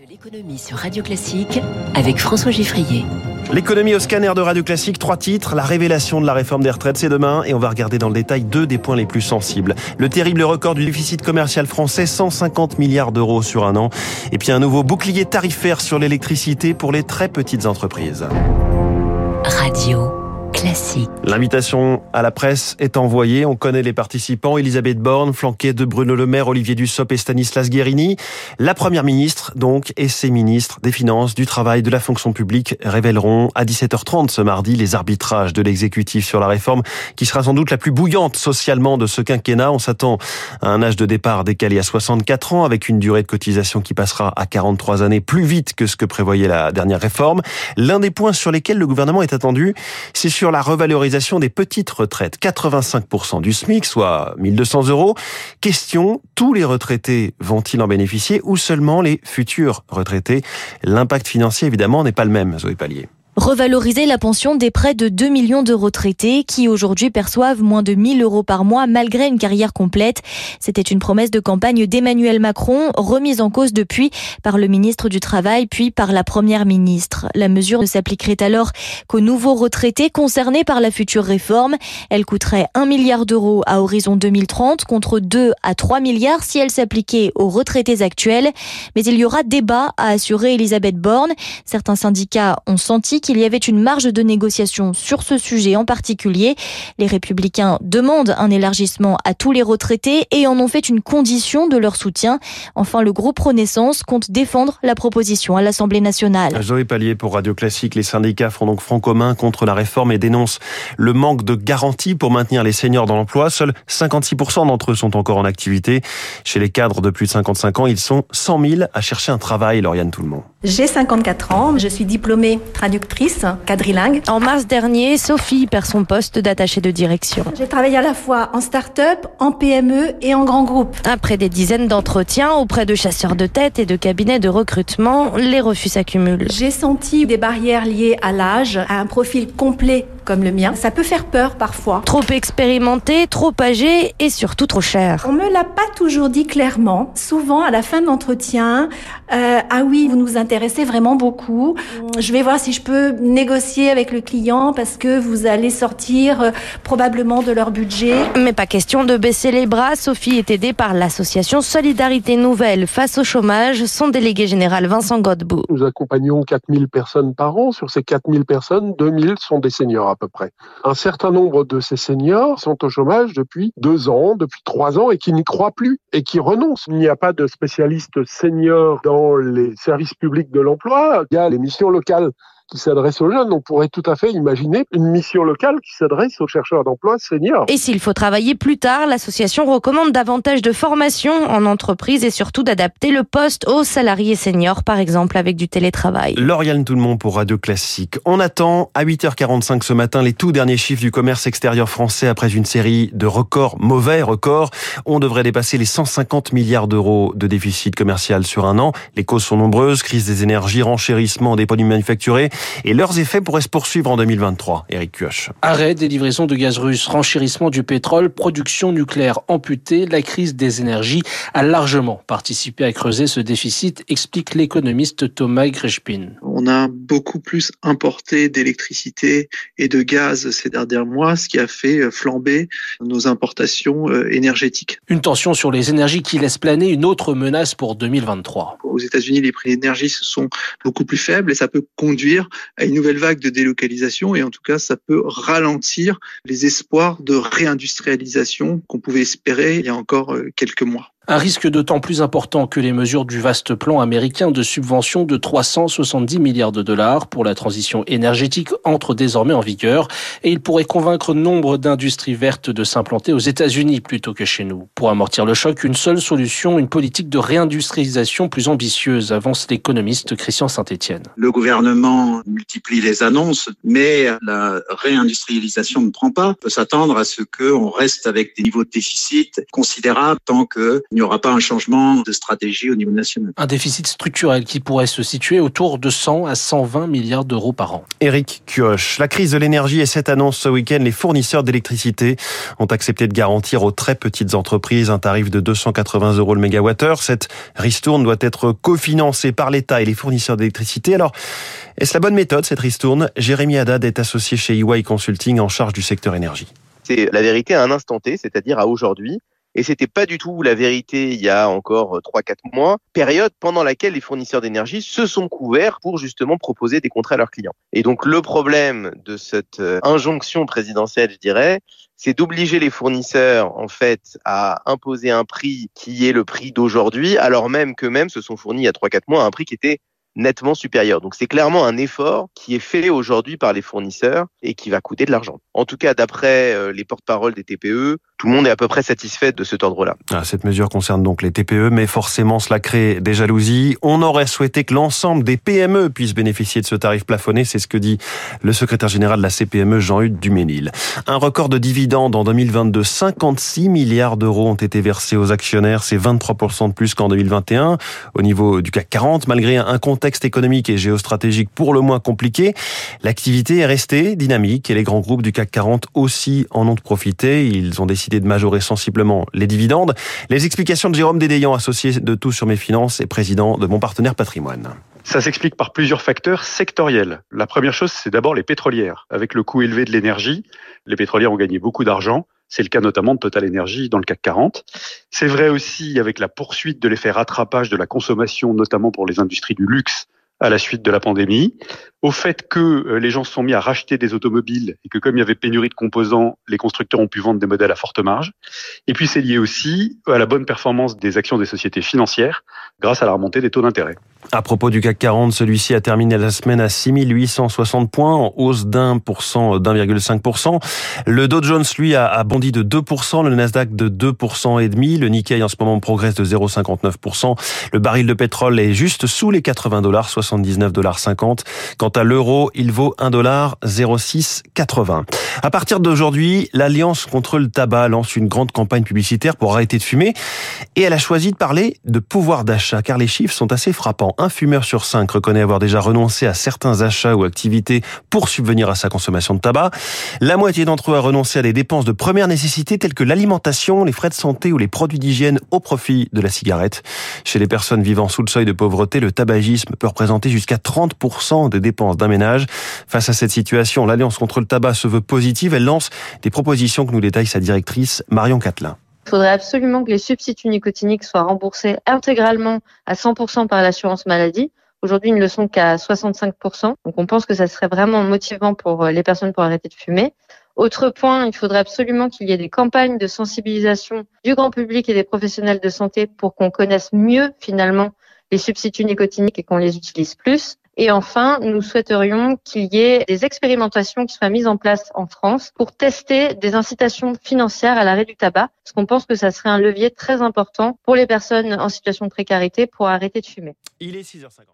De l'économie sur Radio Classique avec François Giffrier. L'économie au scanner de Radio Classique, trois titres. La révélation de la réforme des retraites, c'est demain. Et on va regarder dans le détail deux des points les plus sensibles. Le terrible record du déficit commercial français, 150 milliards d'euros sur un an. Et puis un nouveau bouclier tarifaire sur l'électricité pour les très petites entreprises. Radio L'invitation à la presse est envoyée. On connaît les participants. Elisabeth Borne, flanquée de Bruno Le Maire, Olivier Dussopt et Stanislas Guérini. La première ministre, donc, et ses ministres des Finances, du Travail, de la fonction publique révéleront à 17h30 ce mardi les arbitrages de l'exécutif sur la réforme qui sera sans doute la plus bouillante socialement de ce quinquennat. On s'attend à un âge de départ décalé à 64 ans avec une durée de cotisation qui passera à 43 années plus vite que ce que prévoyait la dernière réforme. L'un des points sur lesquels le gouvernement est attendu, c'est sur la revalorisation des petites retraites. 85% du SMIC, soit 1200 euros. Question, tous les retraités vont-ils en bénéficier ou seulement les futurs retraités? L'impact financier, évidemment, n'est pas le même, Zoé Pallier. Revaloriser la pension des près de 2 millions de retraités qui aujourd'hui perçoivent moins de 1000 euros par mois malgré une carrière complète. C'était une promesse de campagne d'Emmanuel Macron, remise en cause depuis par le ministre du Travail puis par la première ministre. La mesure ne s'appliquerait alors qu'aux nouveaux retraités concernés par la future réforme. Elle coûterait 1 milliard d'euros à horizon 2030 contre 2 à 3 milliards si elle s'appliquait aux retraités actuels. Mais il y aura débat, a assuré Elisabeth Borne. Certains syndicats ont senti qu'il y avait une marge de négociation sur ce sujet en particulier. Les républicains demandent un élargissement à tous les retraités et en ont fait une condition de leur soutien. Enfin, le groupe Renaissance compte défendre la proposition à l'Assemblée nationale. Zoé Pallier pour Radio Classique. Les syndicats font donc front commun contre la réforme et dénoncent le manque de garanties pour maintenir les seniors dans l'emploi. Seuls 56% d'entre eux sont encore en activité. Chez les cadres de plus de 55 ans, ils sont 100 000 à chercher un travail, Lauriane Tout-le-Monde. J'ai 54 ans, je suis diplômée traductrice quadrilingue. En mars dernier, Sophie perd son poste d'attachée de direction. J'ai travaillé à la fois en start-up, en PME et en grand groupe. Après des dizaines d'entretiens auprès de chasseurs de tête et de cabinets de recrutement, les refus s'accumulent. J'ai senti des barrières liées à l'âge, à un profil complet comme le mien. Ça peut faire peur parfois. Trop expérimenté, trop âgé et surtout trop cher. On me l'a pas toujours dit clairement. Souvent, à la fin de l'entretien, euh, ah oui, vous nous intéressez vraiment beaucoup. Je vais voir si je peux négocier avec le client parce que vous allez sortir euh, probablement de leur budget. Mais pas question de baisser les bras. Sophie est aidée par l'association Solidarité Nouvelle face au chômage. Son délégué général Vincent Godbout. Nous accompagnons 4000 personnes par an. Sur ces 4000 personnes, 2000 sont des seniors à peu près. Un certain nombre de ces seniors sont au chômage depuis deux ans, depuis trois ans et qui n'y croient plus et qui renoncent. Il n'y a pas de spécialistes seniors dans les services publics de l'emploi. Il y a les missions locales qui s'adresse aux jeunes. On pourrait tout à fait imaginer une mission locale qui s'adresse aux chercheurs d'emploi seniors. Et s'il faut travailler plus tard, l'association recommande davantage de formation en entreprise et surtout d'adapter le poste aux salariés seniors, par exemple avec du télétravail. Lauriane Tout le monde pour Radio Classique. On attend à 8h45 ce matin les tout derniers chiffres du commerce extérieur français après une série de records, mauvais records. On devrait dépasser les 150 milliards d'euros de déficit commercial sur un an. Les causes sont nombreuses, crise des énergies, renchérissement des produits manufacturés et leurs effets pourraient se poursuivre en 2023. Eric Kioch. Arrêt des livraisons de gaz russe, renchérissement du pétrole, production nucléaire amputée, la crise des énergies a largement participé à creuser ce déficit, explique l'économiste Thomas Grechpin. On a beaucoup plus importé d'électricité et de gaz ces derniers mois, ce qui a fait flamber nos importations euh, énergétiques. Une tension sur les énergies qui laisse planer une autre menace pour 2023. Aux États-Unis, les prix d'énergie sont beaucoup plus faibles et ça peut conduire à une nouvelle vague de délocalisation et en tout cas ça peut ralentir les espoirs de réindustrialisation qu'on pouvait espérer il y a encore euh, quelques mois. Un risque d'autant plus important que les mesures du vaste plan américain de subvention de 370 milliards de dollars pour la transition énergétique entrent désormais en vigueur et il pourrait convaincre nombre d'industries vertes de s'implanter aux États-Unis plutôt que chez nous. Pour amortir le choc, une seule solution, une politique de réindustrialisation plus ambitieuse, avance l'économiste Christian Saint-Etienne. Le gouvernement multiplie les annonces, mais la réindustrialisation ne prend pas. On peut s'attendre à ce qu'on reste avec des niveaux de déficit considérables tant que n'y aura pas un changement de stratégie au niveau national. Un déficit structurel qui pourrait se situer autour de 100 à 120 milliards d'euros par an. Éric Kioch, la crise de l'énergie et cette annonce ce week-end, les fournisseurs d'électricité ont accepté de garantir aux très petites entreprises un tarif de 280 euros le mégawattheure. Cette ristourne doit être cofinancée par l'État et les fournisseurs d'électricité. Alors, est-ce la bonne méthode, cette ristourne? Jérémy Haddad est associé chez EY Consulting en charge du secteur énergie. C'est la vérité à un instant T, c'est-à-dire à aujourd'hui. Et c'était pas du tout la vérité il y a encore 3-4 mois, période pendant laquelle les fournisseurs d'énergie se sont couverts pour justement proposer des contrats à leurs clients. Et donc le problème de cette euh, injonction présidentielle, je dirais, c'est d'obliger les fournisseurs en fait à imposer un prix qui est le prix d'aujourd'hui, alors même qu'eux-mêmes se sont fournis il y a 3-4 mois à un prix qui était nettement supérieur. Donc c'est clairement un effort qui est fait aujourd'hui par les fournisseurs et qui va coûter de l'argent. En tout cas, d'après euh, les porte-paroles des TPE, tout le monde est à peu près satisfait de cet ordre-là. Ah, cette mesure concerne donc les TPE, mais forcément cela crée des jalousies. On aurait souhaité que l'ensemble des PME puissent bénéficier de ce tarif plafonné, c'est ce que dit le secrétaire général de la CPME, Jean-Hugues Duménil. Un record de dividendes en 2022, 56 milliards d'euros ont été versés aux actionnaires, c'est 23% de plus qu'en 2021. Au niveau du CAC 40, malgré un contexte économique et géostratégique pour le moins compliqué, l'activité est restée dynamique et les grands groupes du CAC 40 aussi en ont profité. Ils ont décidé de majorer sensiblement les dividendes. Les explications de Jérôme Dédéian, associé de Tout sur mes finances et président de mon partenaire patrimoine. Ça s'explique par plusieurs facteurs sectoriels. La première chose, c'est d'abord les pétrolières. Avec le coût élevé de l'énergie, les pétrolières ont gagné beaucoup d'argent. C'est le cas notamment de Total Energy dans le CAC 40. C'est vrai aussi avec la poursuite de l'effet rattrapage de la consommation, notamment pour les industries du luxe à la suite de la pandémie, au fait que euh, les gens se sont mis à racheter des automobiles et que comme il y avait pénurie de composants, les constructeurs ont pu vendre des modèles à forte marge. Et puis c'est lié aussi à la bonne performance des actions des sociétés financières grâce à la remontée des taux d'intérêt. À propos du CAC 40, celui-ci a terminé la semaine à 6860 points, en hausse d'un pour cent, d'1,5%. Le Dow Jones, lui, a bondi de 2%, le Nasdaq de 2% et demi. Le Nikkei, en ce moment, progresse de 0,59%. Le baril de pétrole est juste sous les 80 dollars, 79 dollars 50. Quant à l'euro, il vaut 1 dollar 06,80. À partir d'aujourd'hui, l'Alliance contre le tabac lance une grande campagne publicitaire pour arrêter de fumer et elle a choisi de parler de pouvoir d'achat car les chiffres sont assez frappants. Un fumeur sur cinq reconnaît avoir déjà renoncé à certains achats ou activités pour subvenir à sa consommation de tabac. La moitié d'entre eux a renoncé à des dépenses de première nécessité telles que l'alimentation, les frais de santé ou les produits d'hygiène au profit de la cigarette. Chez les personnes vivant sous le seuil de pauvreté, le tabagisme peut représenter jusqu'à 30% des dépenses d'un ménage. Face à cette situation, l'Alliance contre le tabac se veut positive. Elle lance des propositions que nous détaille sa directrice Marion Catelin. Il faudrait absolument que les substituts nicotiniques soient remboursés intégralement à 100% par l'assurance maladie. Aujourd'hui, ils ne le sont qu'à 65%. Donc, on pense que ça serait vraiment motivant pour euh, les personnes pour arrêter de fumer. Autre point, il faudrait absolument qu'il y ait des campagnes de sensibilisation du grand public et des professionnels de santé pour qu'on connaisse mieux finalement les substituts nicotiniques et qu'on les utilise plus. Et enfin, nous souhaiterions qu'il y ait des expérimentations qui soient mises en place en France pour tester des incitations financières à l'arrêt du tabac, parce qu'on pense que ça serait un levier très important pour les personnes en situation de précarité pour arrêter de fumer. Il est 6h50.